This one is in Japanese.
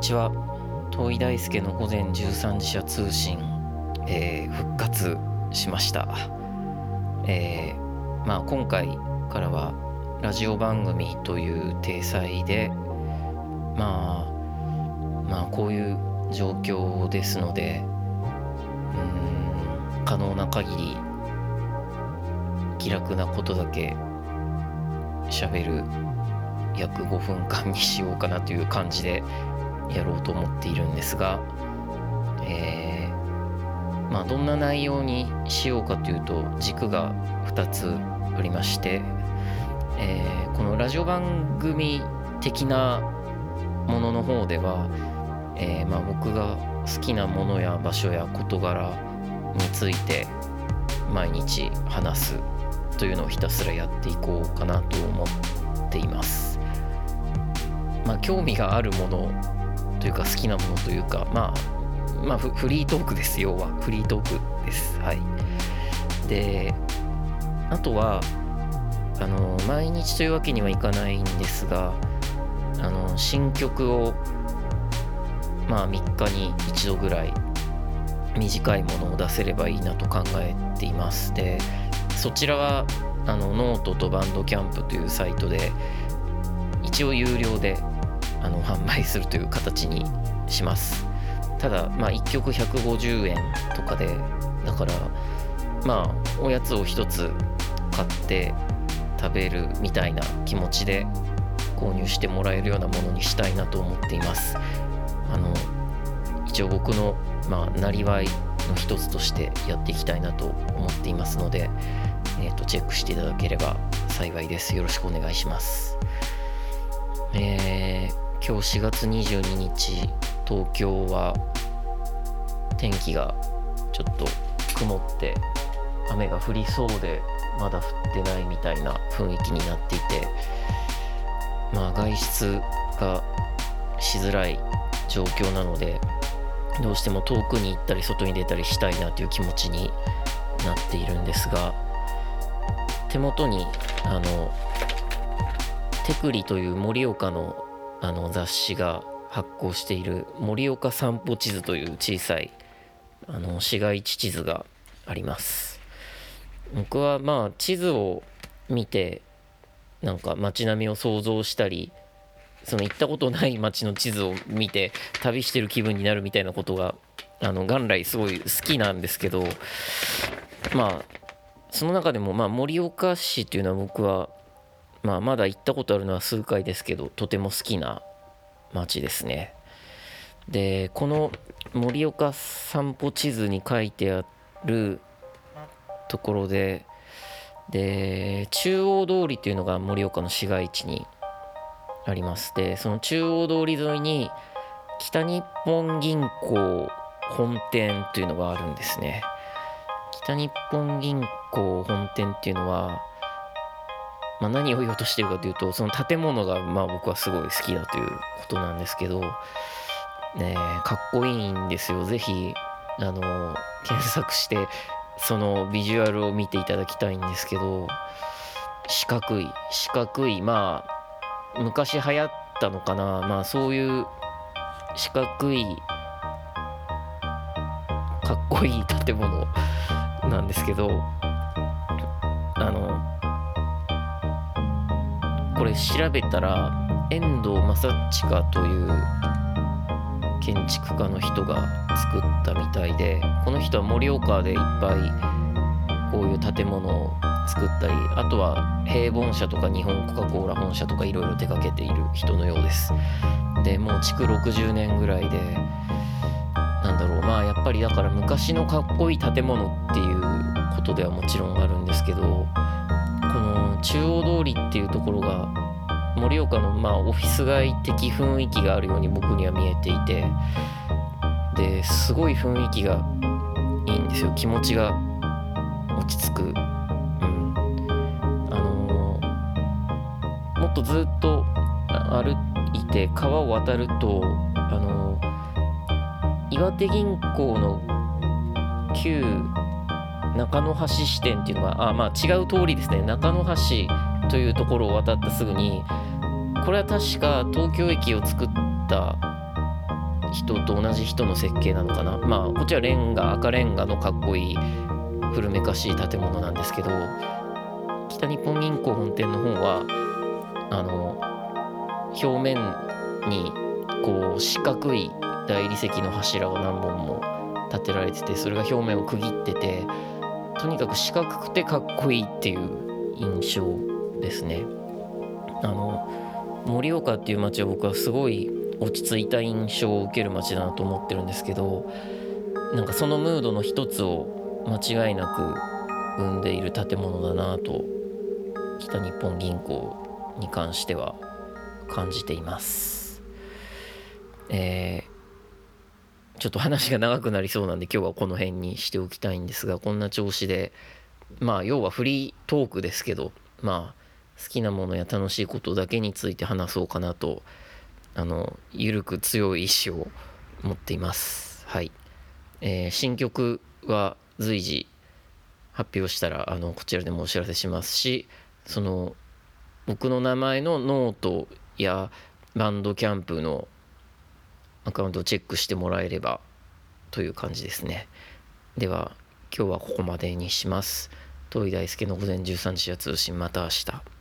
ちは。遠井大輔の午前13時社通信、えー、復活しました、えー、まあ、今回からはラジオ番組という体裁でまあまあこういう状況ですのでうん可能な限り気楽なことだけ喋る約5分間にしようかなという感じでやろうと思っているんですが、えー、まあ、どんな内容にしようかというと軸が2つありまして、えー、このラジオ番組的なものの方では、えー、まあ、僕が好きなものや場所や事柄について毎日話すというのをひたすらやっていこうかなと思っています。まあ、興味があるものというか好きなものというか、まあ、まあ、フリートークです、要は。フリートークです。はい。で、あとは、あの、毎日というわけにはいかないんですが、あの、新曲を、まあ、3日に1度ぐらい短いものを出せればいいなと考えています。で、そちらは、あの、ノートと Bandcamp というサイトで、一応有料であの販売するという形にします。ただまあ1曲150円とかでだからまあおやつを1つ買って食べるみたいな気持ちで購入してもらえるようなものにしたいなと思っています。あの一応僕のまあなりわいの一つとしてやっていきたいなと思っていますので、えー、とチェックしていただければ幸いです。よろしくお願いします。えー今日4月22日東京は天気がちょっと曇って雨が降りそうでまだ降ってないみたいな雰囲気になっていてまあ外出がしづらい状況なのでどうしても遠くに行ったり外に出たりしたいなという気持ちになっているんですが手元にあのテクリという盛岡のあの雑誌が発行している盛岡散歩地図という小さいあの市街地地図があります。僕はまあ地図を見てなんか街並みを想像したりその行ったことない街の地図を見て旅してる気分になるみたいなことがあの元来すごい好きなんですけどまあその中でもまあ盛岡市というのは僕はまあ、まだ行ったことあるのは数回ですけどとても好きな街ですね。でこの盛岡散歩地図に書いてあるところでで中央通りっていうのが盛岡の市街地にあります。でその中央通り沿いに北日本銀行本店というのがあるんですね。北日本銀行本店っていうのはまあ、何を言おうとしてるかというとその建物がまあ僕はすごい好きだということなんですけど、ね、かっこいいんですよ。ぜひあの検索してそのビジュアルを見ていただきたいんですけど四角い四角いまあ昔流行ったのかな。まあそういう四角いかっこいい建物なんですけどれ調べたら遠藤正親という建築家の人が作ったみたいでこの人は盛岡でいっぱいこういう建物を作ったりあとは平凡社とか日本コカ・コーラ本社とかいろいろ手掛けている人のようです。でもう築60年ぐらいでなんだろうまあやっぱりだから昔のかっこいい建物っていうことではもちろんあるんですけどの中央通りっていうところが盛岡のまあオフィス街的雰囲気があるように僕には見えていてですごい雰囲気がいいんですよ。気持ちが落ち着く、うん、あの、もっとずっと歩いて川を渡るとあの、岩手銀行の旧中野橋支店っていうのがあまあ違う通りですね。中野橋というところを渡ったすぐにこれは確か東京駅を作った人と同じ人の設計なのかな。まあこっちはレンガ赤レンガのかっこいい古めかしい建物なんですけど北日本銀行本店の方はあの表面にこう四角い大理石の柱が何本も立てられててそれが表面を区切っててとにかく四角くてかっこいいっていう印象ですね。あの盛岡っていう街は僕はすごい落ち着いた印象を受ける街だなと思ってるんですけどなんかそのムードの一つを間違いなく生んでいる建物だなと北日本銀行に関しては感じています。えー、ちょっと話が長くなりそうなんで今日はこの辺にしておきたいんですがこんな調子でまあ要はフリートークですけどまあ好きなものや楽しいことだけについて話そうかなとあの緩く強い意志を持っています。はい、えー、新曲は随時発表したらあのこちらでもお知らせしますしその僕の名前のノートや Bandcamp のアカウントをチェックしてもらえればという感じですね。では今日はここまでにします。トオイダイスケの午前13時社通信。また明日。